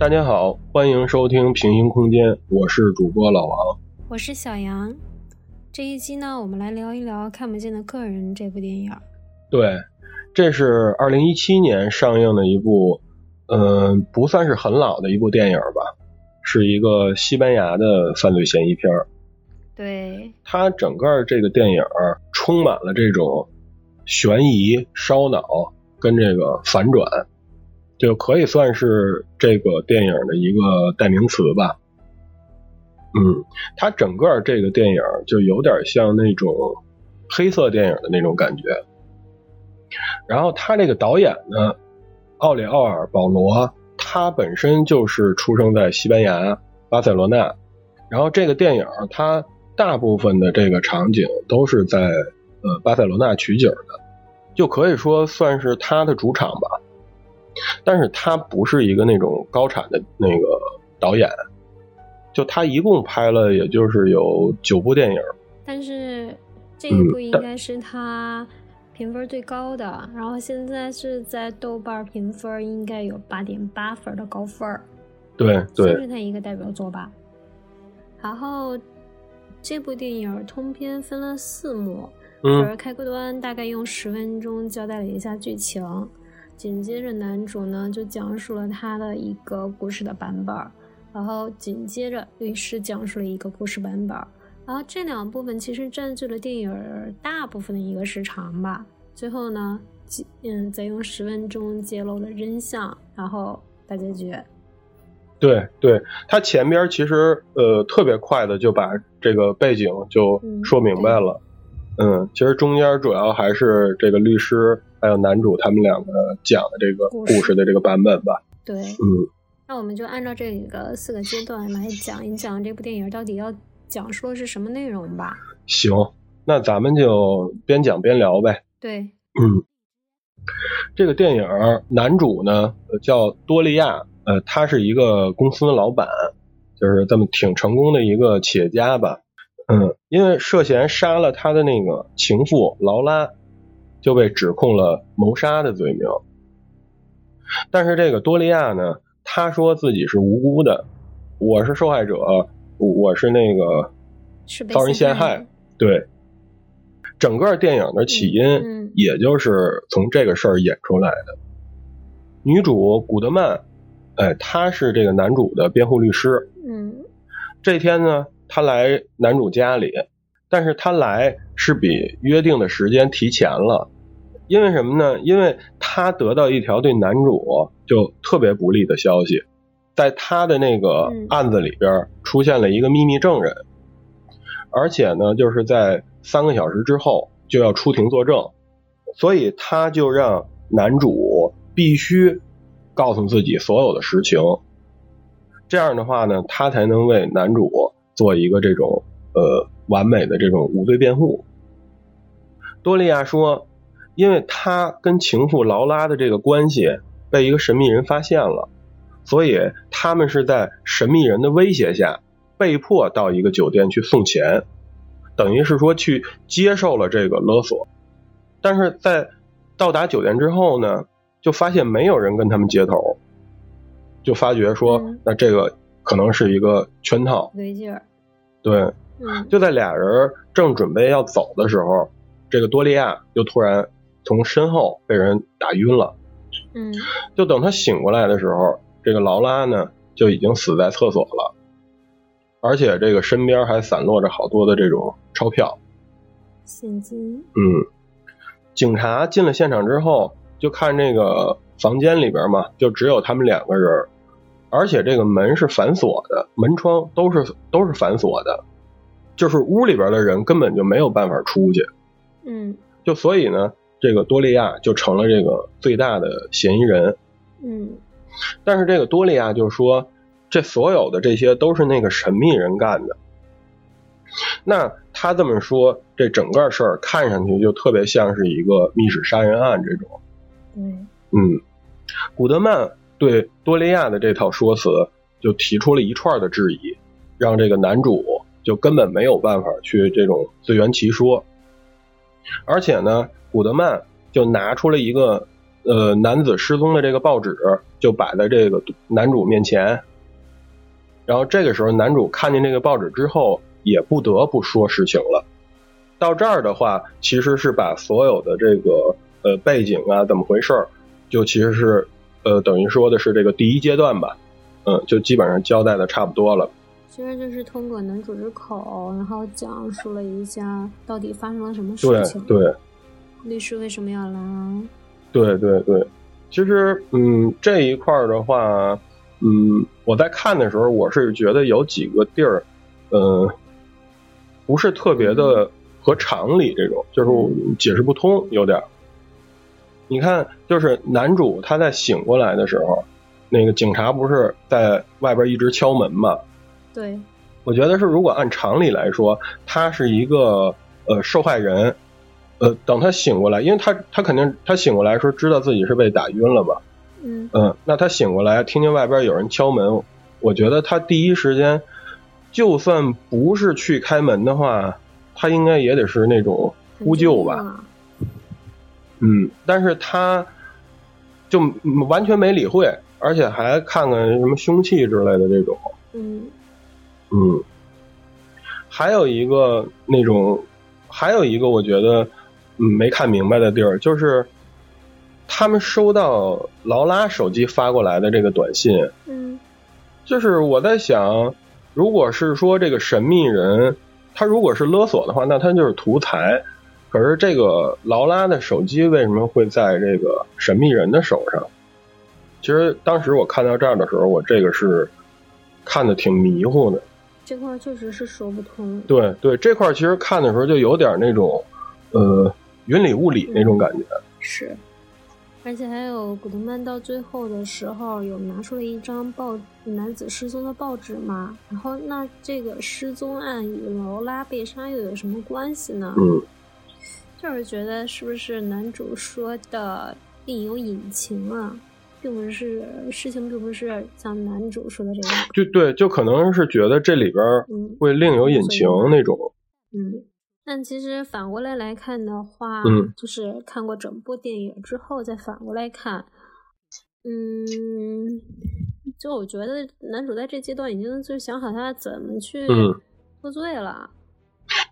大家好，欢迎收听平行空间，我是主播老王，我是小杨。这一期呢，我们来聊一聊《看不见的客人》这部电影。对，这是二零一七年上映的一部，嗯，不算是很老的一部电影吧，是一个西班牙的犯罪嫌疑片对，它整个这个电影充满了这种悬疑、烧脑跟这个反转。就可以算是这个电影的一个代名词吧。嗯，它整个这个电影就有点像那种黑色电影的那种感觉。然后他这个导演呢，奥里奥尔·保罗，他本身就是出生在西班牙巴塞罗那。然后这个电影它大部分的这个场景都是在呃巴塞罗那取景的，就可以说算是他的主场吧。但是他不是一个那种高产的那个导演，就他一共拍了也就是有九部电影。但是这一部应该是他评分最高的，然后现在是在豆瓣评分应该有八点八分的高分。对对，是他一个代表作吧。然后这部电影通篇分了四幕，就是开个端，大概用十分钟交代了一下剧情。紧接着，男主呢就讲述了他的一个故事的版本，然后紧接着律师讲述了一个故事版本，然后这两部分其实占据了电影大部分的一个时长吧。最后呢，嗯，再用十分钟揭露了真相，然后大结局。对对，他前边其实呃特别快的就把这个背景就说明白了，嗯，其实中间主要还是这个律师。还有男主他们两个讲的这个故事的这个版本吧。对，嗯，那我们就按照这个四个阶段来讲一讲这部电影到底要讲述的是什么内容吧。行，那咱们就边讲边聊呗。对，嗯，这个电影男主呢叫多利亚，呃，他是一个公司的老板，就是这么挺成功的一个企业家吧。嗯，因为涉嫌杀了他的那个情妇劳拉。就被指控了谋杀的罪名，但是这个多利亚呢，他说自己是无辜的，我是受害者，我是那个遭人陷害，对，整个电影的起因也就是从这个事儿演出来的。女主古德曼，哎，她是这个男主的辩护律师，嗯，这天呢，她来男主家里。但是他来是比约定的时间提前了，因为什么呢？因为他得到一条对男主就特别不利的消息，在他的那个案子里边出现了一个秘密证人，而且呢，就是在三个小时之后就要出庭作证，所以他就让男主必须告诉自己所有的实情，这样的话呢，他才能为男主做一个这种呃。完美的这种无罪辩护。多利亚说：“因为他跟情妇劳拉的这个关系被一个神秘人发现了，所以他们是在神秘人的威胁下被迫到一个酒店去送钱，等于是说去接受了这个勒索。但是在到达酒店之后呢，就发现没有人跟他们接头，就发觉说那这个可能是一个圈套，没劲儿，对。”就在俩人正准备要走的时候，这个多利亚就突然从身后被人打晕了。嗯，就等他醒过来的时候，这个劳拉呢就已经死在厕所了，而且这个身边还散落着好多的这种钞票、现金。嗯，警察进了现场之后，就看这个房间里边嘛，就只有他们两个人，而且这个门是反锁的，门窗都是都是反锁的。就是屋里边的人根本就没有办法出去，嗯，就所以呢，这个多利亚就成了这个最大的嫌疑人，嗯，但是这个多利亚就说，这所有的这些都是那个神秘人干的。那他这么说，这整个事儿看上去就特别像是一个密室杀人案这种，嗯，嗯，古德曼对多利亚的这套说辞就提出了一串的质疑，让这个男主。就根本没有办法去这种自圆其说，而且呢，古德曼就拿出了一个呃男子失踪的这个报纸就摆在这个男主面前，然后这个时候男主看见这个报纸之后，也不得不说实情了。到这儿的话，其实是把所有的这个呃背景啊怎么回事儿，就其实是呃等于说的是这个第一阶段吧，嗯，就基本上交代的差不多了。其实就是通过男主之口，然后讲述了一下到底发生了什么事情。对对。律师为什么要来？对对对，其实嗯这一块儿的话，嗯我在看的时候，我是觉得有几个地儿，呃，不是特别的合常理，这种就是解释不通，有点。你看，就是男主他在醒过来的时候，那个警察不是在外边一直敲门嘛？对，我觉得是，如果按常理来说，他是一个呃受害人，呃，等他醒过来，因为他他肯定他醒过来时候知道自己是被打晕了吧？嗯嗯，那他醒过来听见外边有人敲门，我觉得他第一时间就算不是去开门的话，他应该也得是那种呼救吧？嗯，但是他就完全没理会，而且还看看什么凶器之类的这种。嗯。嗯，还有一个那种，还有一个我觉得嗯没看明白的地儿，就是他们收到劳拉手机发过来的这个短信，嗯，就是我在想，如果是说这个神秘人他如果是勒索的话，那他就是图财。可是这个劳拉的手机为什么会在这个神秘人的手上？其实当时我看到这儿的时候，我这个是看的挺迷糊的。这块确实是说不通。对对，这块其实看的时候就有点那种，呃，云里雾里那种感觉。是，而且还有古德曼到最后的时候有拿出了一张报男子失踪的报纸嘛？然后那这个失踪案与劳拉被杀又有什么关系呢？嗯，就是觉得是不是男主说的另有隐情啊？并不是事情，并不是像男主说的这样。就对，就可能是觉得这里边会另有隐情那种。嗯，但其实反过来来看的话，嗯，就是看过整部电影之后再反过来看，嗯，就我觉得男主在这阶段已经就想好他怎么去喝醉了。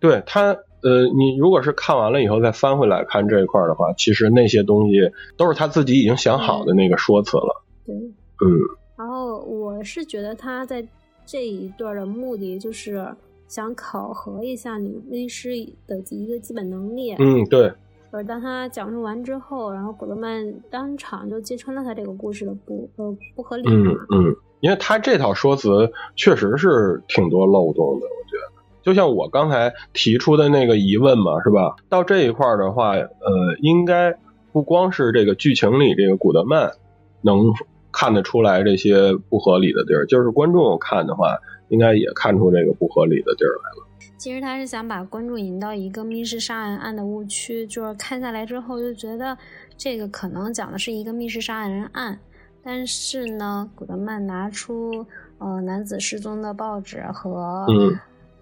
对他，呃，你如果是看完了以后再翻回来看这一块的话，其实那些东西都是他自己已经想好的那个说辞了。对，嗯。然后我是觉得他在这一段的目的就是想考核一下你律师的一个基本能力。嗯，对。而当他讲述完之后，然后古德曼当场就揭穿了他这个故事的不呃不合理。嗯嗯，因为他这套说辞确实是挺多漏洞的。就像我刚才提出的那个疑问嘛，是吧？到这一块的话，呃，应该不光是这个剧情里这个古德曼能看得出来这些不合理的地儿，就是观众看的话，应该也看出这个不合理的地儿来了。其实他是想把观众引到一个密室杀人案的误区，就是看下来之后就觉得这个可能讲的是一个密室杀人案，但是呢，古德曼拿出呃男子失踪的报纸和嗯。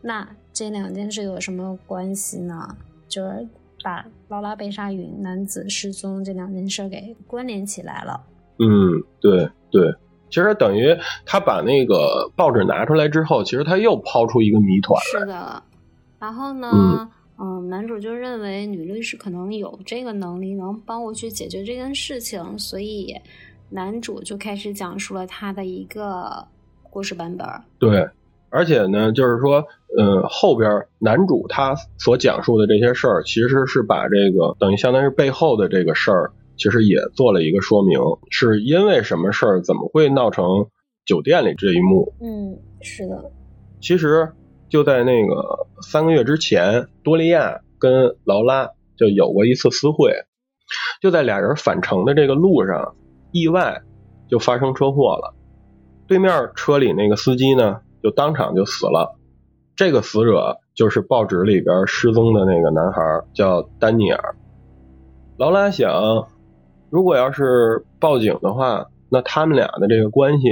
那这两件事有什么关系呢？就是把劳拉被杀与男子失踪这两件事给关联起来了。嗯，对对，其实等于他把那个报纸拿出来之后，其实他又抛出一个谜团是的，然后呢，嗯，男主就认为女律师可能有这个能力，能帮我去解决这件事情，所以男主就开始讲述了他的一个故事版本。对。而且呢，就是说，呃，后边男主他所讲述的这些事儿，其实是把这个等于相当于背后的这个事儿，其实也做了一个说明，是因为什么事儿，怎么会闹成酒店里这一幕？嗯，是的。其实就在那个三个月之前，多利亚跟劳拉就有过一次私会，就在俩人返程的这个路上，意外就发生车祸了，对面车里那个司机呢。就当场就死了，这个死者就是报纸里边失踪的那个男孩，叫丹尼尔。劳拉想，如果要是报警的话，那他们俩的这个关系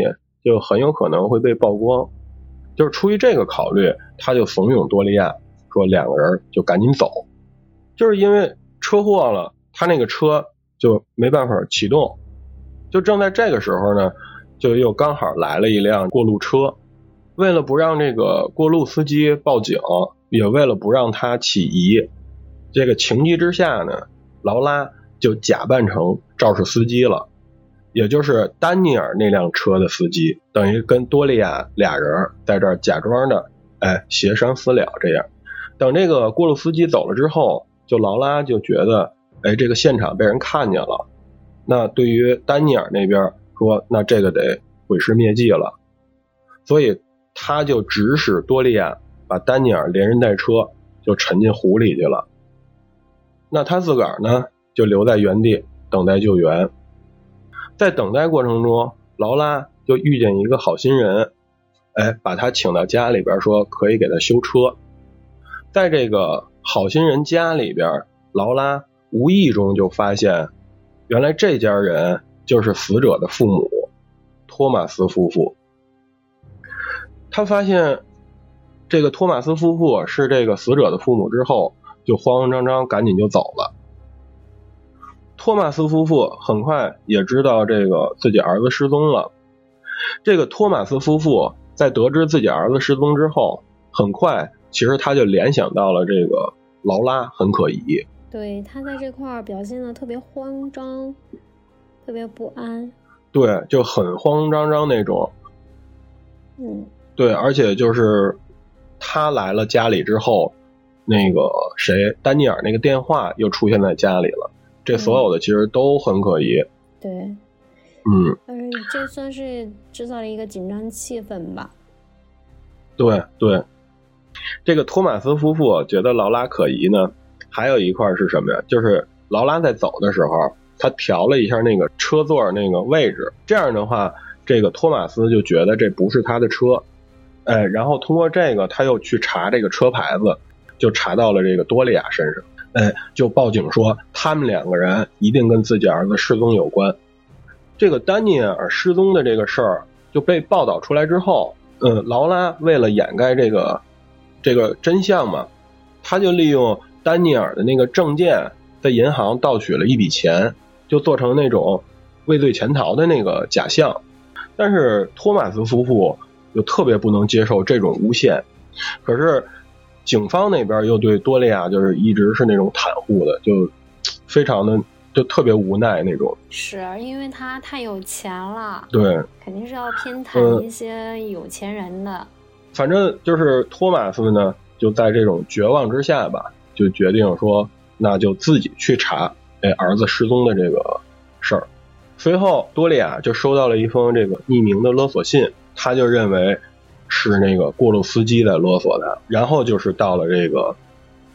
就很有可能会被曝光。就是出于这个考虑，他就怂恿多利亚说两个人就赶紧走，就是因为车祸了，他那个车就没办法启动。就正在这个时候呢，就又刚好来了一辆过路车。为了不让这个过路司机报警，也为了不让他起疑，这个情急之下呢，劳拉就假扮成肇事司机了，也就是丹尼尔那辆车的司机，等于跟多利亚俩人在这儿假装的，哎，协商私了这样。等这个过路司机走了之后，就劳拉就觉得，哎，这个现场被人看见了。那对于丹尼尔那边说，那这个得毁尸灭迹了，所以。他就指使多利亚把丹尼尔连人带车就沉进湖里去了。那他自个儿呢，就留在原地等待救援。在等待过程中，劳拉就遇见一个好心人，哎，把他请到家里边，说可以给他修车。在这个好心人家里边，劳拉无意中就发现，原来这家人就是死者的父母，托马斯夫妇。他发现这个托马斯夫妇是这个死者的父母之后，就慌慌张张赶紧就走了。托马斯夫妇很快也知道这个自己儿子失踪了。这个托马斯夫妇在得知自己儿子失踪之后，很快其实他就联想到了这个劳拉很可疑。对他在这块儿表现的特别慌张，特别不安。对，就很慌慌张张那种。嗯。对，而且就是他来了家里之后，那个谁，丹尼尔那个电话又出现在家里了。这所有的其实都很可疑。对，嗯，嗯这算是制造了一个紧张气氛吧。对对，这个托马斯夫妇觉得劳拉可疑呢，还有一块是什么呀？就是劳拉在走的时候，他调了一下那个车座那个位置，这样的话，这个托马斯就觉得这不是他的车。哎，然后通过这个，他又去查这个车牌子，就查到了这个多利亚身上。哎，就报警说他们两个人一定跟自己儿子失踪有关。这个丹尼尔失踪的这个事儿就被报道出来之后，嗯，劳拉为了掩盖这个这个真相嘛，他就利用丹尼尔的那个证件，在银行盗取了一笔钱，就做成那种畏罪潜逃的那个假象。但是托马斯夫妇。就特别不能接受这种诬陷，可是警方那边又对多利亚就是一直是那种袒护的，就非常的就特别无奈那种。是因为他太有钱了，对，肯定是要偏袒一些有钱人的。反正就是托马斯呢，就在这种绝望之下吧，就决定说，那就自己去查哎儿子失踪的这个事儿。随后，多利亚就收到了一封这个匿名的勒索信。他就认为是那个过路司机在勒索他，然后就是到了这个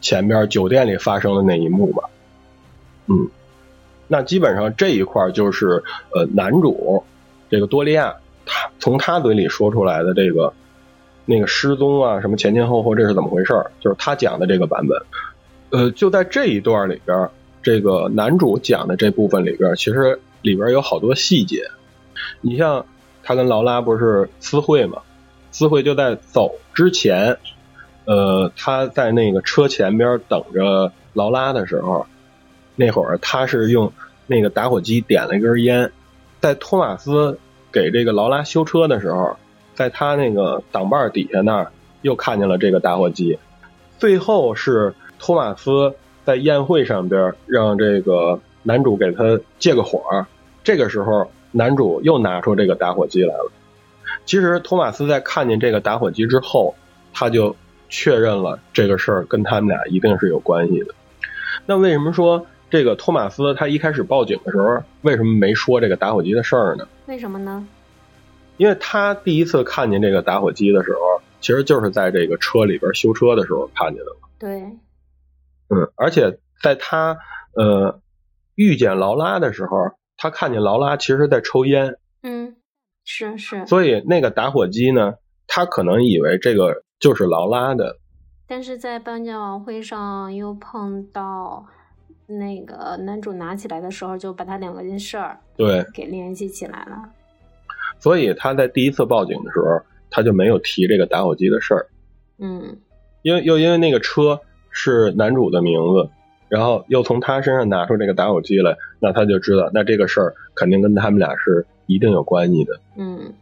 前边酒店里发生的那一幕吧。嗯，那基本上这一块就是呃男主这个多利亚他从他嘴里说出来的这个那个失踪啊什么前前后后这是怎么回事就是他讲的这个版本。呃，就在这一段里边，这个男主讲的这部分里边，其实里边有好多细节，你像。他跟劳拉不是私会嘛？私会就在走之前，呃，他在那个车前边等着劳拉的时候，那会儿他是用那个打火机点了一根烟，在托马斯给这个劳拉修车的时候，在他那个挡把底下那儿又看见了这个打火机。最后是托马斯在宴会上边让这个男主给他借个火，这个时候。男主又拿出这个打火机来了。其实托马斯在看见这个打火机之后，他就确认了这个事儿跟他们俩一定是有关系的。那为什么说这个托马斯他一开始报警的时候，为什么没说这个打火机的事儿呢？为什么呢？因为他第一次看见这个打火机的时候，其实就是在这个车里边修车的时候看见的嘛。对。嗯，而且在他呃遇见劳拉的时候。他看见劳拉其实在抽烟，嗯，是是，所以那个打火机呢，他可能以为这个就是劳拉的，但是在颁奖晚会上又碰到那个男主拿起来的时候，就把他两个件事儿对给联系起来了，所以他在第一次报警的时候，他就没有提这个打火机的事儿，嗯，因为又因为那个车是男主的名字，然后又从他身上拿出这个打火机来，那他就知道，那这个事儿肯定跟他们俩是一定有关系的。嗯，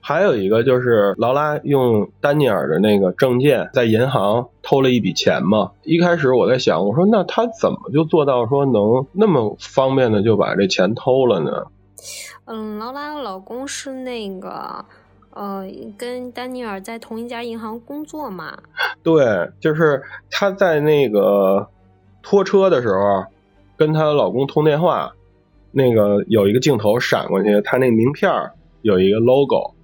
还有一个就是劳拉用丹尼尔的那个证件在银行偷了一笔钱嘛。一开始我在想，我说那他怎么就做到说能那么方便的就把这钱偷了呢？嗯，劳拉的老公是那个。呃，跟丹尼尔在同一家银行工作嘛？对，就是他在那个拖车的时候，跟她老公通电话，那个有一个镜头闪过去，她那名片有一个 logo，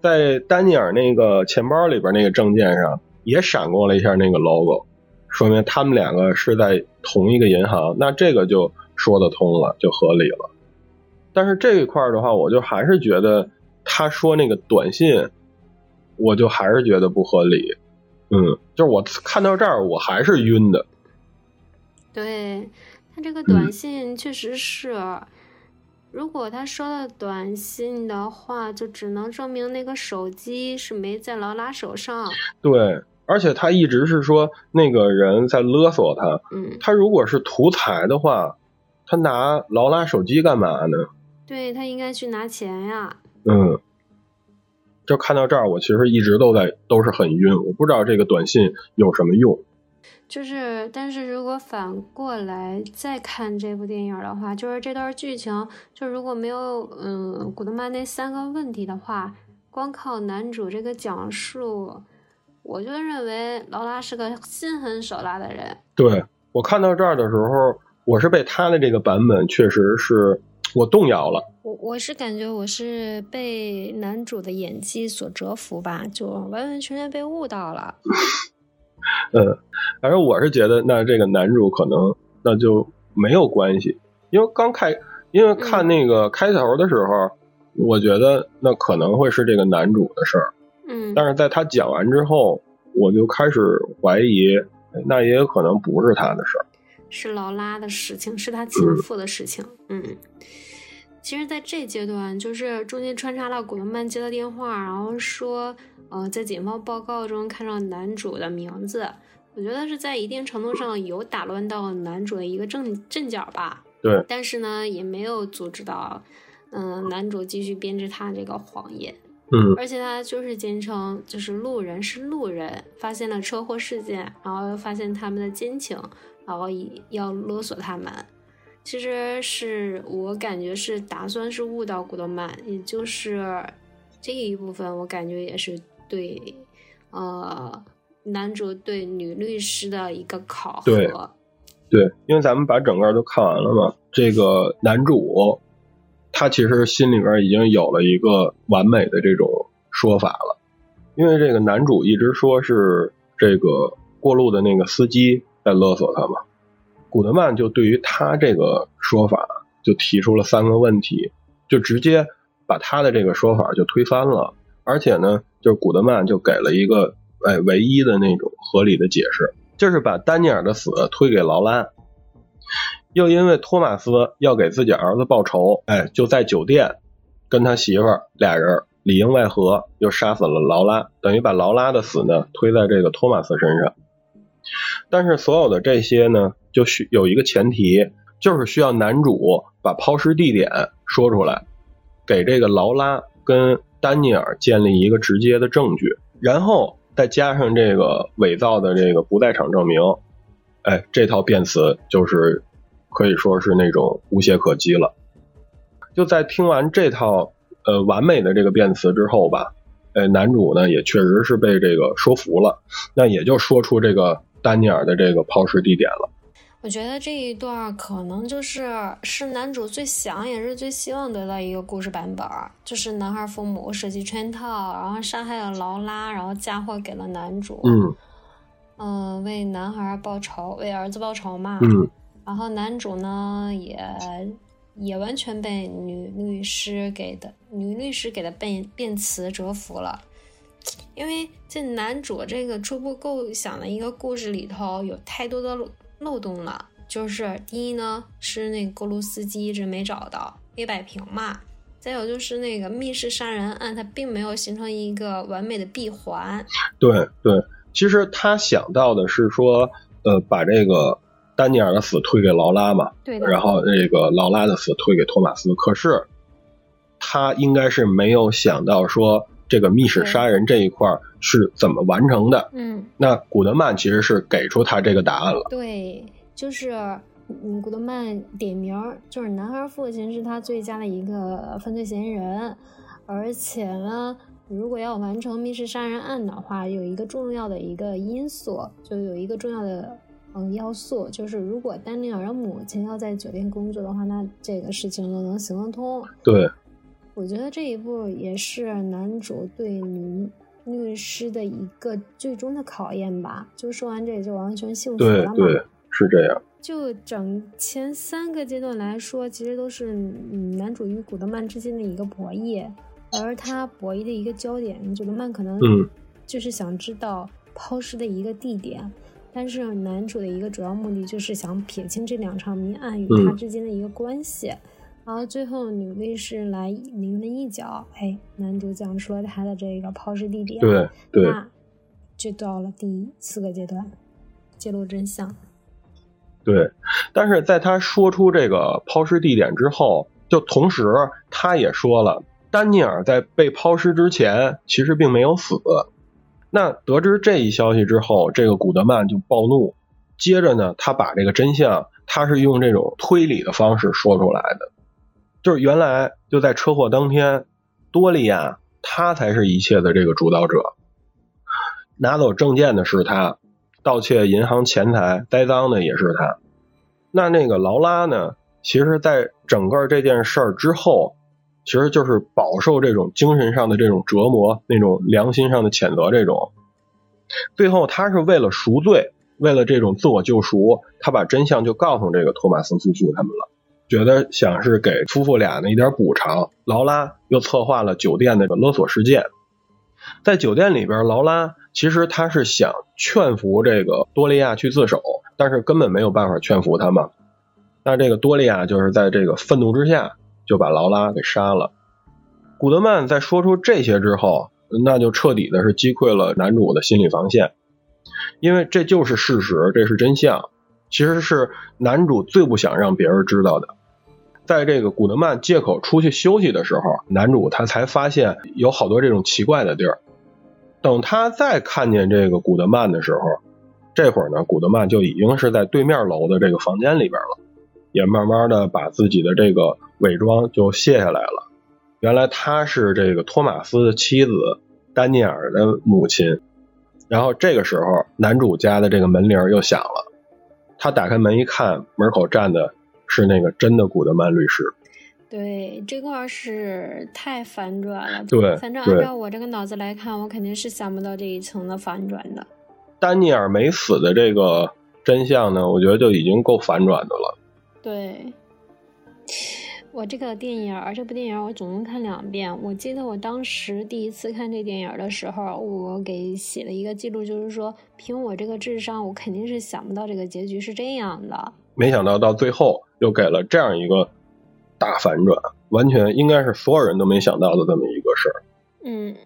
在丹尼尔那个钱包里边那个证件上也闪过了一下那个 logo，说明他们两个是在同一个银行，那这个就说得通了，就合理了。但是这一块的话，我就还是觉得。他说那个短信，我就还是觉得不合理。嗯，就是我看到这儿，我还是晕的。对他这个短信确实是，如果他收到短信的话，就只能证明那个手机是没在劳拉手上。对，而且他一直是说那个人在勒索他。嗯，他如果是图财的话，他拿劳拉手机干嘛呢？对他应该去拿钱呀。嗯，就看到这儿，我其实一直都在都是很晕，我不知道这个短信有什么用。就是，但是如果反过来再看这部电影的话，就是这段剧情，就如果没有嗯古德曼那三个问题的话，光靠男主这个讲述，我就认为劳拉是个心狠手辣的人。对我看到这儿的时候，我是被他的这个版本确实是。我动摇了，我我是感觉我是被男主的演技所折服吧，就完完全全被误导了。嗯，反正我是觉得，那这个男主可能那就没有关系，因为刚开，因为看那个开头的时候，我觉得那可能会是这个男主的事儿。嗯，但是在他讲完之后，我就开始怀疑，那也有可能不是他的事儿。是劳拉的事情，是他情妇的事情。嗯，其实，在这阶段，就是中间穿插了古德曼接的电话，然后说，呃，在警方报告中看到男主的名字。我觉得是在一定程度上有打乱到男主的一个阵阵脚吧。对。但是呢，也没有阻止到，嗯，男主继续编织他这个谎言。嗯。而且他就是坚称，就是路人是路人，发现了车祸事件，然后发现他们的奸情。然后要勒索他们，其实是我感觉是打算是误导古德曼，也就是这一部分，我感觉也是对，呃，男主对女律师的一个考核。对，因为咱们把整个都看完了嘛，这个男主他其实心里边已经有了一个完美的这种说法了，因为这个男主一直说是这个过路的那个司机。在勒索他嘛？古德曼就对于他这个说法就提出了三个问题，就直接把他的这个说法就推翻了。而且呢，就是古德曼就给了一个哎唯一的那种合理的解释，就是把丹尼尔的死推给劳拉，又因为托马斯要给自己儿子报仇，哎，就在酒店跟他媳妇俩人里应外合，又杀死了劳拉，等于把劳拉的死呢推在这个托马斯身上。但是所有的这些呢，就需有一个前提，就是需要男主把抛尸地点说出来，给这个劳拉跟丹尼尔建立一个直接的证据，然后再加上这个伪造的这个不在场证明，哎，这套辩词就是可以说是那种无懈可击了。就在听完这套呃完美的这个辩词之后吧，哎，男主呢也确实是被这个说服了，那也就说出这个。丹尼尔的这个抛尸地点了，我觉得这一段可能就是是男主最想也是最希望得到一个故事版本，就是男孩父母设计圈套，然后杀害了劳拉，然后嫁祸给了男主，嗯，嗯，为男孩报仇，为儿子报仇嘛，嗯，然后男主呢也也完全被女律师给的女律师给的辩辩词折服了。因为这男主这个初步构想的一个故事里头有太多的漏洞了，就是第一呢是那个锅炉司机一直没找到，没摆平嘛，再有就是那个密室杀人案，它并没有形成一个完美的闭环。对对，其实他想到的是说，呃，把这个丹尼尔的死推给劳拉嘛，对的。然后这个劳拉的死推给托马斯。可是他应该是没有想到说这个密室杀人这一块是怎么完成的。嗯，那古德曼其实是给出他这个答案了。对，就是嗯，古德曼点名，就是男孩父亲是他最佳的一个犯罪嫌疑人，而且呢。如果要完成密室杀人案的话，有一个重要的一个因素，就有一个重要的嗯要素，就是如果丹尼尔的母亲要在酒店工作的话，那这个事情就能行得通。对，我觉得这一步也是男主对女律师的一个最终的考验吧。就说完这就完全幸福了嘛？对对，是这样。就整前三个阶段来说，其实都是嗯男主与古德曼之间的一个博弈。而他博弈的一个焦点，古德曼可能就是想知道抛尸的一个地点，但是男主的一个主要目的就是想撇清这两场谜案与他之间的一个关系。然后最后女律师来临门一脚，哎，男主讲出了他的这个抛尸地点，对对，那就到了第四个阶段，揭露真相。对，但是在他说出这个抛尸地点之后，就同时他也说了。丹尼尔在被抛尸之前，其实并没有死。那得知这一消息之后，这个古德曼就暴怒。接着呢，他把这个真相，他是用这种推理的方式说出来的。就是原来就在车祸当天，多利亚他才是一切的这个主导者，拿走证件的是他，盗窃银行钱财栽赃的也是他。那那个劳拉呢？其实，在整个这件事儿之后。其实就是饱受这种精神上的这种折磨，那种良心上的谴责，这种。最后，他是为了赎罪，为了这种自我救赎，他把真相就告诉这个托马斯夫妇他们了，觉得想是给夫妇俩的一点补偿。劳拉又策划了酒店的勒索事件，在酒店里边，劳拉其实他是想劝服这个多利亚去自首，但是根本没有办法劝服他嘛。那这个多利亚就是在这个愤怒之下。就把劳拉给杀了。古德曼在说出这些之后，那就彻底的是击溃了男主的心理防线，因为这就是事实，这是真相，其实是男主最不想让别人知道的。在这个古德曼借口出去休息的时候，男主他才发现有好多这种奇怪的地儿。等他再看见这个古德曼的时候，这会儿呢，古德曼就已经是在对面楼的这个房间里边了。也慢慢的把自己的这个伪装就卸下来了。原来他是这个托马斯的妻子丹尼尔的母亲。然后这个时候，男主家的这个门铃又响了。他打开门一看，门口站的是那个真的古德曼律师。对，这块是太反转了。对，反正按照我这个脑子来看，我肯定是想不到这一层的反转的。丹尼尔没死的这个真相呢，我觉得就已经够反转的了。对，我这个电影，这部电影我总共看两遍。我记得我当时第一次看这电影的时候，我给写了一个记录，就是说，凭我这个智商，我肯定是想不到这个结局是这样的。没想到到最后又给了这样一个大反转，完全应该是所有人都没想到的这么一个事儿。嗯，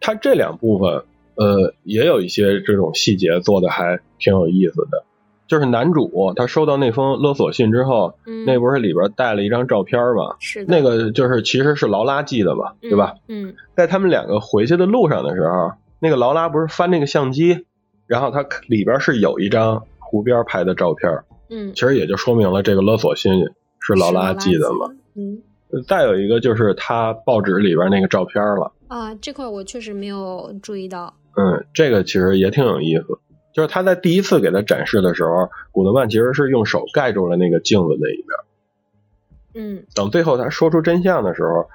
他这两部分，呃，也有一些这种细节做的还挺有意思的。就是男主他收到那封勒索信之后，嗯那不是里边带了一张照片吗？是那个就是其实是劳拉寄的嘛，对吧？嗯，在他们两个回去的路上的时候，那个劳拉不是翻那个相机，然后他里边是有一张湖边拍的照片。嗯，其实也就说明了这个勒索信是劳拉寄的嘛。嗯，再有一个就是他报纸里边那个照片了。啊，这块我确实没有注意到。嗯，这个其实也挺有意思。就是他在第一次给他展示的时候，古德曼其实是用手盖住了那个镜子那一边。嗯。等最后他说出真相的时候，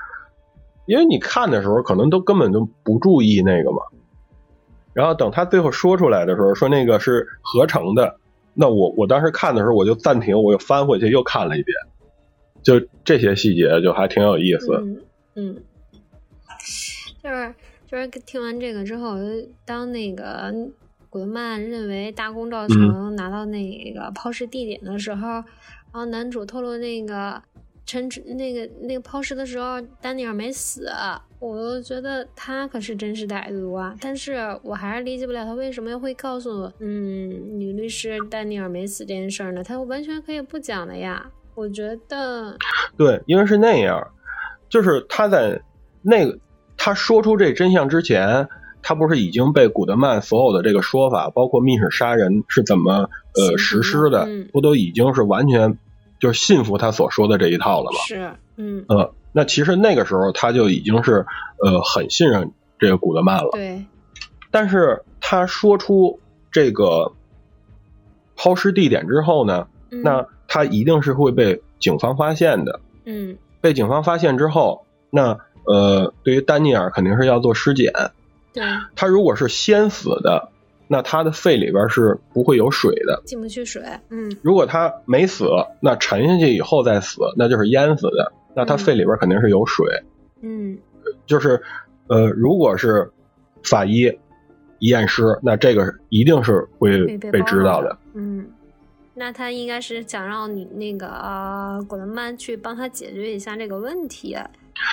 因为你看的时候可能都根本就不注意那个嘛。然后等他最后说出来的时候，说那个是合成的，那我我当时看的时候我就暂停，我又翻回去又看了一遍，就这些细节就还挺有意思。嗯。嗯。就是就是听完这个之后，当那个。古德曼认为大功告成，拿到那个抛尸地点的时候，然后男主透露那个陈那个那个抛尸的时候，丹尼尔没死，我觉得他可是真是歹毒啊！但是我还是理解不了他为什么会告诉嗯女律师丹尼尔没死这件事呢？他完全可以不讲的呀！我觉得对，因为是那样，就是他在那个他说出这真相之前，他不是已经被古德曼所有的这个说法，包括密室杀人是怎么呃实施的，不都已经是完全就是信服他所说的这一套了吗？是，嗯呃。那其实那个时候他就已经是呃很信任这个古德曼了。对。但是他说出这个抛尸地点之后呢，那他一定是会被警方发现的。嗯。被警方发现之后，那呃，对于丹尼尔肯定是要做尸检。对。他如果是先死的，那他的肺里边是不会有水的，进不去水。嗯。如果他没死，那沉下去以后再死，那就是淹死的。那他肺里边肯定是有水，嗯，就是呃，如果是法医验尸，那这个一定是会被知道的。嗯，那他应该是想让你那个呃，古德曼去帮他解决一下这个问题。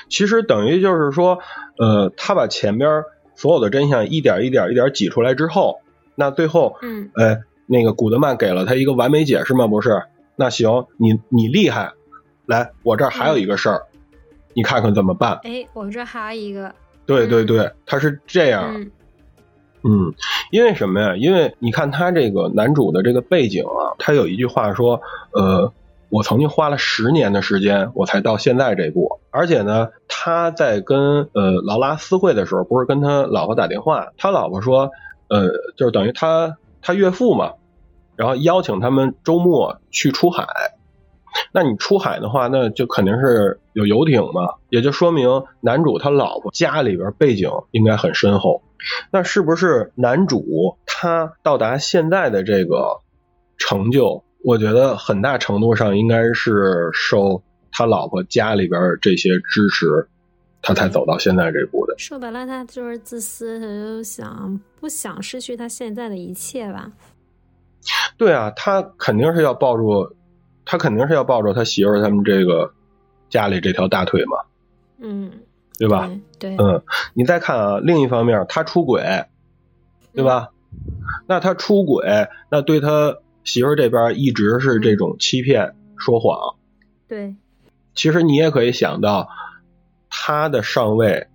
其实等于就是说，呃，他把前边所有的真相一点一点一点挤出来之后，那最后，嗯，呃，那个古德曼给了他一个完美解释吗？不是？那行，你你厉害。来，我这儿还有一个事儿，你看看怎么办？哎，我这还有一个。对对对，他是这样。嗯，因为什么呀？因为你看他这个男主的这个背景啊，他有一句话说：“呃，我曾经花了十年的时间，我才到现在这步。”而且呢，他在跟呃劳拉私会的时候，不是跟他老婆打电话，他老婆说：“呃，就是等于他他岳父嘛，然后邀请他们周末去出海。”那你出海的话，那就肯定是有游艇嘛，也就说明男主他老婆家里边背景应该很深厚。那是不是男主他到达现在的这个成就，我觉得很大程度上应该是受他老婆家里边这些支持，他才走到现在这步的。说白了，他就是自私，他就想不想失去他现在的一切吧？对啊，他肯定是要抱住。他肯定是要抱着他媳妇儿他们这个家里这条大腿嘛，嗯，对吧？对，嗯，你再看啊，另一方面，他出轨，对吧？那他出轨，那对他媳妇儿这边一直是这种欺骗、说谎。对，其实你也可以想到，他的上位，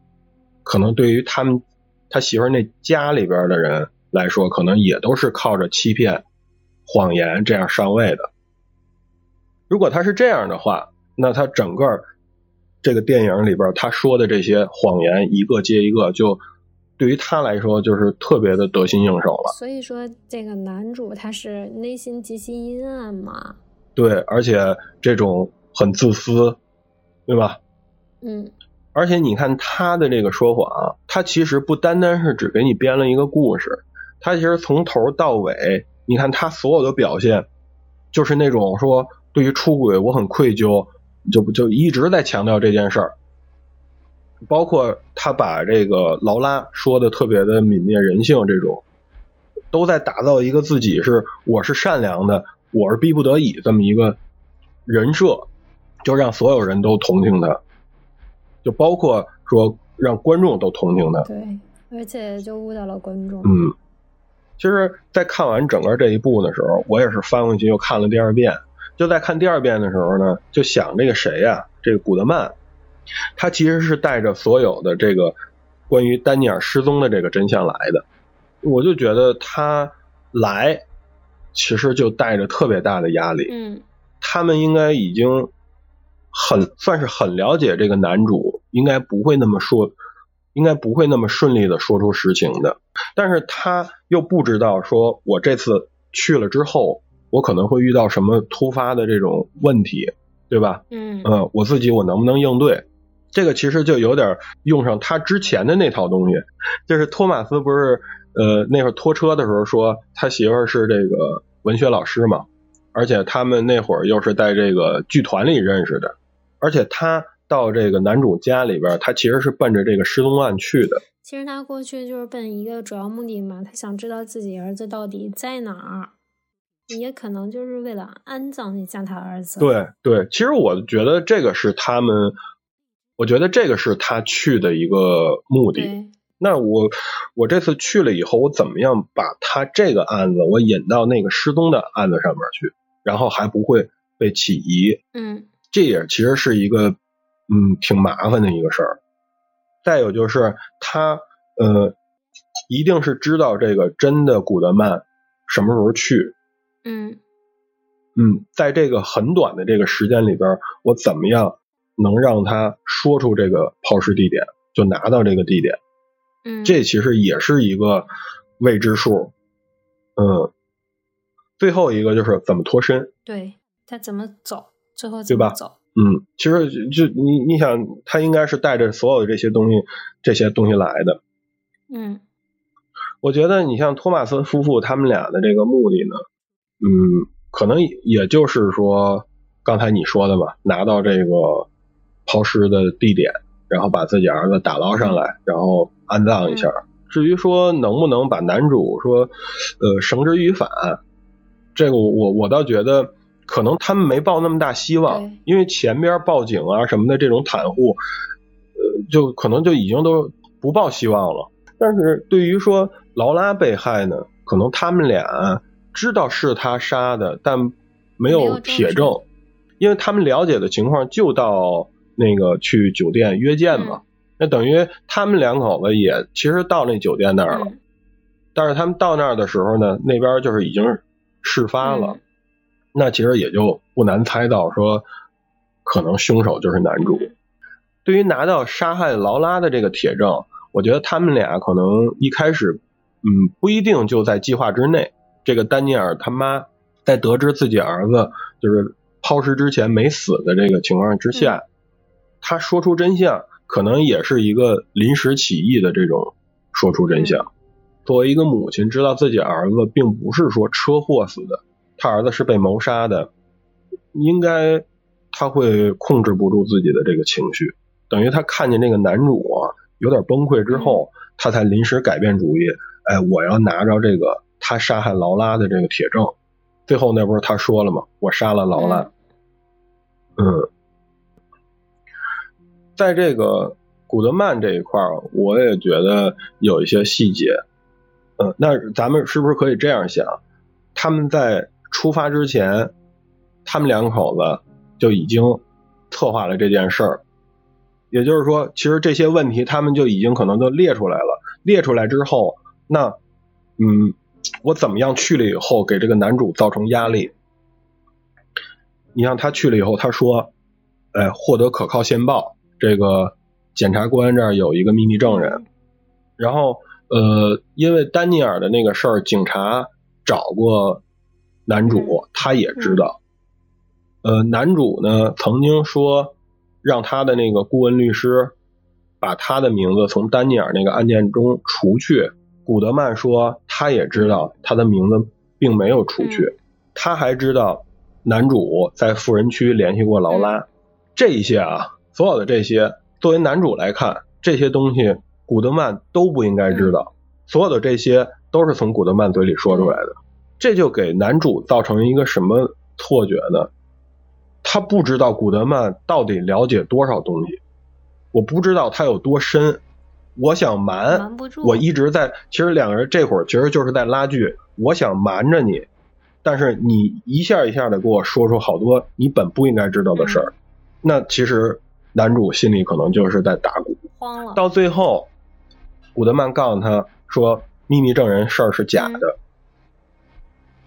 可能对于他们他媳妇儿那家里边的人来说，可能也都是靠着欺骗、谎言这样上位的。如果他是这样的话，那他整个这个电影里边他说的这些谎言一个接一个，就对于他来说就是特别的得心应手了。所以说，这个男主他是内心极其阴暗嘛？对，而且这种很自私，对吧？嗯。而且你看他的这个说谎，他其实不单单是只给你编了一个故事，他其实从头到尾，你看他所有的表现，就是那种说。对于出轨，我很愧疚，就就一直在强调这件事儿。包括他把这个劳拉说的特别的泯灭人性，这种都在打造一个自己是我是善良的，我是逼不得已这么一个人设，就让所有人都同情他，就包括说让观众都同情他。对，而且就误导了观众。嗯，其实，在看完整个这一部的时候，我也是翻回去又看了第二遍。就在看第二遍的时候呢，就想这个谁呀？这个古德曼，他其实是带着所有的这个关于丹尼尔失踪的这个真相来的。我就觉得他来，其实就带着特别大的压力。嗯，他们应该已经很算是很了解这个男主，应该不会那么说，应该不会那么顺利的说出实情的。但是他又不知道，说我这次去了之后。我可能会遇到什么突发的这种问题，对吧？嗯嗯，我自己我能不能应对？这个其实就有点用上他之前的那套东西，就是托马斯不是呃那会儿拖车的时候说他媳妇儿是这个文学老师嘛，而且他们那会儿又是在这个剧团里认识的，而且他到这个男主家里边，他其实是奔着这个失踪案去的。其实他过去就是奔一个主要目的嘛，他想知道自己儿子到底在哪儿。也可能就是为了安葬一下他儿子。对对，其实我觉得这个是他们，我觉得这个是他去的一个目的。那我我这次去了以后，我怎么样把他这个案子我引到那个失踪的案子上面去，然后还不会被起疑？嗯，这也其实是一个嗯挺麻烦的一个事儿。再有就是他呃一定是知道这个真的古德曼什么时候去。嗯嗯，在这个很短的这个时间里边，我怎么样能让他说出这个抛尸地点，就拿到这个地点？嗯，这其实也是一个未知数。嗯，最后一个就是怎么脱身？对他怎么走，最后怎么走？嗯，其实就你你想，他应该是带着所有的这些东西，这些东西来的。嗯，我觉得你像托马斯夫妇他们俩的这个目的呢，嗯，可能也就是说刚才你说的吧，拿到这个抛尸的地点，然后把自己儿子打捞上来，然后。安葬一下。至于说能不能把男主说呃绳之于法，这个我我倒觉得可能他们没抱那么大希望，因为前边报警啊什么的这种袒护，呃，就可能就已经都不抱希望了。但是对于说劳拉被害呢，可能他们俩知道是他杀的，但没有铁证，因为他们了解的情况就到那个去酒店约见嘛。那等于他们两口子也其实到那酒店那儿了，但是他们到那儿的时候呢，那边就是已经事发了，那其实也就不难猜到说，可能凶手就是男主。对于拿到杀害劳拉的这个铁证，我觉得他们俩可能一开始，嗯，不一定就在计划之内。这个丹尼尔他妈在得知自己儿子就是抛尸之前没死的这个情况之下，他说出真相。可能也是一个临时起意的这种说出真相。作为一个母亲，知道自己儿子并不是说车祸死的，他儿子是被谋杀的，应该他会控制不住自己的这个情绪。等于他看见那个男主啊有点崩溃之后，他才临时改变主意。哎，我要拿着这个他杀害劳拉的这个铁证。最后那不是他说了吗？我杀了劳拉。嗯。在这个古德曼这一块儿，我也觉得有一些细节。嗯，那咱们是不是可以这样想？他们在出发之前，他们两口子就已经策划了这件事儿。也就是说，其实这些问题他们就已经可能都列出来了。列出来之后，那嗯，我怎么样去了以后给这个男主造成压力？你像他去了以后，他说：“哎，获得可靠线报。”这个检察官这儿有一个秘密证人，然后呃，因为丹尼尔的那个事儿，警察找过男主，他也知道。呃，男主呢曾经说让他的那个顾问律师把他的名字从丹尼尔那个案件中除去。古德曼说他也知道他的名字并没有出去，他还知道男主在富人区联系过劳拉，这一些啊。所有的这些，作为男主来看，这些东西古德曼都不应该知道。所有的这些都是从古德曼嘴里说出来的，这就给男主造成一个什么错觉呢？他不知道古德曼到底了解多少东西，我不知道他有多深。我想瞒，我一直在。其实两个人这会儿其实就是在拉锯。我想瞒着你，但是你一下一下的给我说出好多你本不应该知道的事儿，那其实。男主心里可能就是在打鼓，慌了。到最后，古德曼告诉他说：“秘密证人事儿是假的。”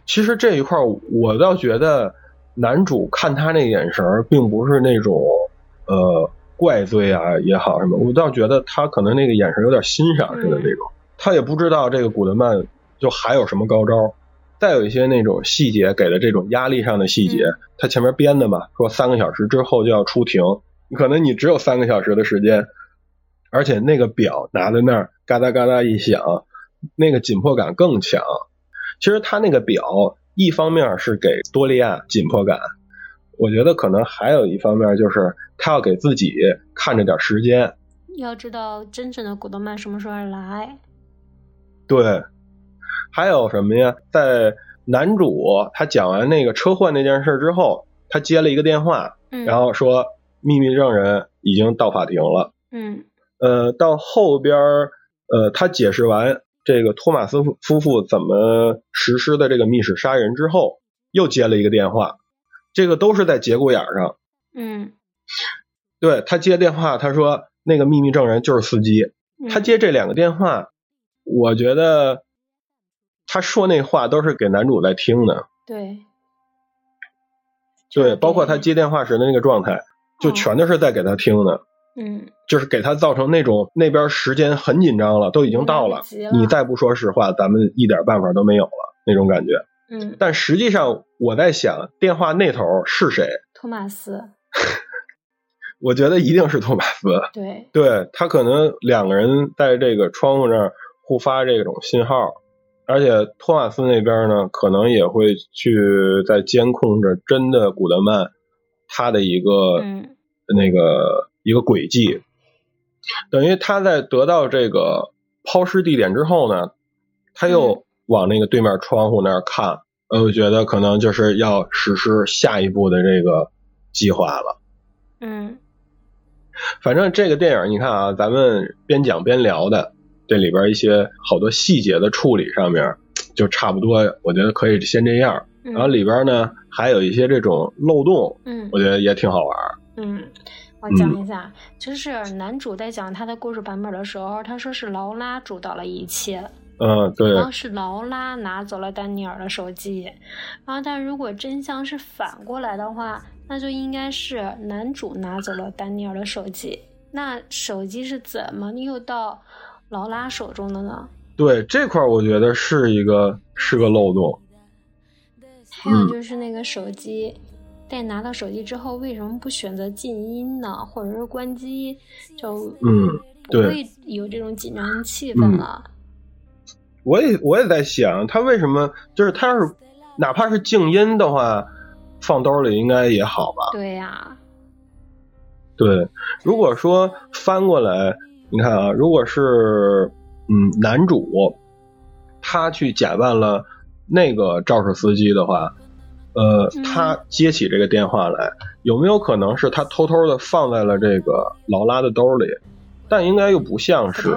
其实这一块我倒觉得男主看他那眼神并不是那种呃怪罪啊也好什么，我倒觉得他可能那个眼神有点欣赏似的那种。他也不知道这个古德曼就还有什么高招。再有一些那种细节给的这种压力上的细节，他前面编的嘛，说三个小时之后就要出庭。可能你只有三个小时的时间，而且那个表拿在那儿，嘎哒嘎哒一响，那个紧迫感更强。其实他那个表，一方面是给多利亚紧迫感，我觉得可能还有一方面就是他要给自己看着点时间。要知道真正的古德曼什么时候来？对，还有什么呀？在男主他讲完那个车祸那件事之后，他接了一个电话，然后说。秘密证人已经到法庭了。嗯。呃，到后边呃，他解释完这个托马斯夫妇怎么实施的这个密室杀人之后，又接了一个电话，这个都是在节骨眼上。嗯。对他接电话，他说那个秘密证人就是司机。他接这两个电话，我觉得他说那话都是给男主在听的。对。对，包括他接电话时的那个状态，就全都是在给他听的。嗯。就是给他造成那种那边时间很紧张了，都已经到了，你再不说实话，咱们一点办法都没有了那种感觉。嗯。但实际上，我在想，电话那头是谁？托马斯。我觉得一定是托马斯。对。对他可能两个人在这个窗户那儿互发这种信号，而且托马斯那边呢，可能也会去在监控着真的古德曼他的一个那个一个轨迹。等于他在得到这个抛尸地点之后呢，他又往那个对面窗户那儿看，呃，我觉得可能就是要实施下一步的这个计划了。嗯，反正这个电影你看啊，咱们边讲边聊的，这里边一些好多细节的处理上面就差不多，我觉得可以先这样。然后里边呢还有一些这种漏洞，嗯，我觉得也挺好玩。嗯。我讲一下，就是男主在讲他的故事版本的时候，他说是劳拉主导了一切。嗯，对。然后是劳拉拿走了丹尼尔的手机，然后但如果真相是反过来的话，那就应该是男主拿走了丹尼尔的手机。那手机是怎么又到劳拉手中的呢？对这块，我觉得是一个是个漏洞。还有就是那个手机。在拿到手机之后，为什么不选择静音呢？或者是关机，就嗯，不会有这种紧张气氛了。我也我也在想，他为什么就是他要是哪怕是静音的话，放兜里应该也好吧？对呀，对。如果说翻过来，你看啊，如果是嗯男主他去假扮了那个肇事司机的话。呃，他接起这个电话来，有没有可能是他偷偷的放在了这个劳拉的兜里？但应该又不像是。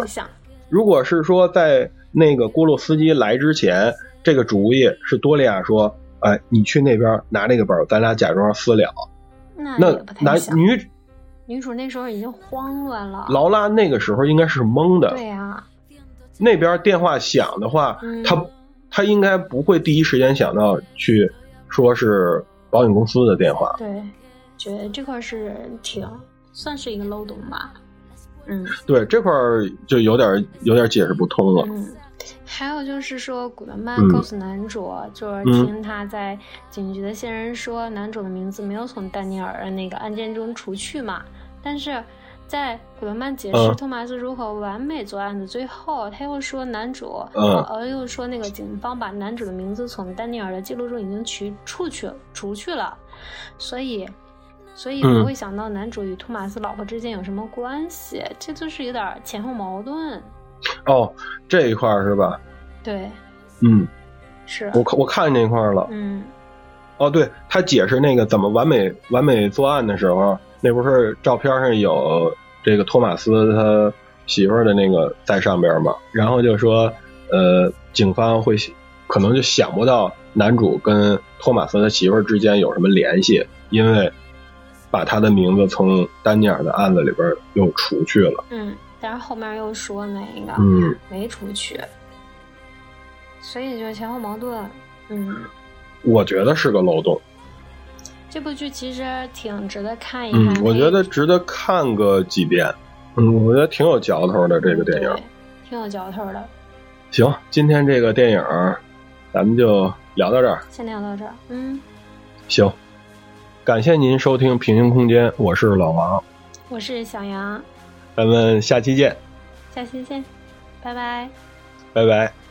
如果是说在那个咕噜司机来之前，这个主意是多利亚说：“哎，你去那边拿那个本，咱俩假装私了。”那男女女主那时候已经慌乱了。劳拉那个时候应该是懵的。对呀。那边电话响的话，他他应该不会第一时间想到去。说是保险公司的电话，对，觉得这块是挺算是一个漏洞吧，嗯，对，这块就有点有点解释不通了。嗯，还有就是说，古德曼告诉男主，就是听他在警局的线人说，男主的名字没有从丹尼尔的那个案件中除去嘛，但是。在古德曼解释托马斯如何完美作案的最后，他又说男主，呃，又说那个警方把男主的名字从丹尼尔的记录中已经取出去除去了，所以，所以不会想到男主与托马斯老婆之间有什么关系，这就是有点前后矛盾。哦，这一块是吧？对，嗯，是我看我看见那块了，嗯，哦，对他解释那个怎么完美完美作案的时候。那不是照片上有这个托马斯他媳妇儿的那个在上边吗？然后就说，呃，警方会可能就想不到男主跟托马斯他媳妇儿之间有什么联系，因为把他的名字从丹尼尔的案子里边又除去了。嗯，但是后面又说那个嗯没出去，所以就前后矛盾。嗯，我觉得是个漏洞。这部剧其实挺值得看一看，嗯，我觉得值得看个几遍，嗯，我觉得挺有嚼头的这个电影，挺有嚼头的。行，今天这个电影咱们就聊到这儿，先聊到这儿，嗯，行，感谢您收听平行空间，我是老王，我是小杨，咱们下期见，下期见，拜拜，拜拜。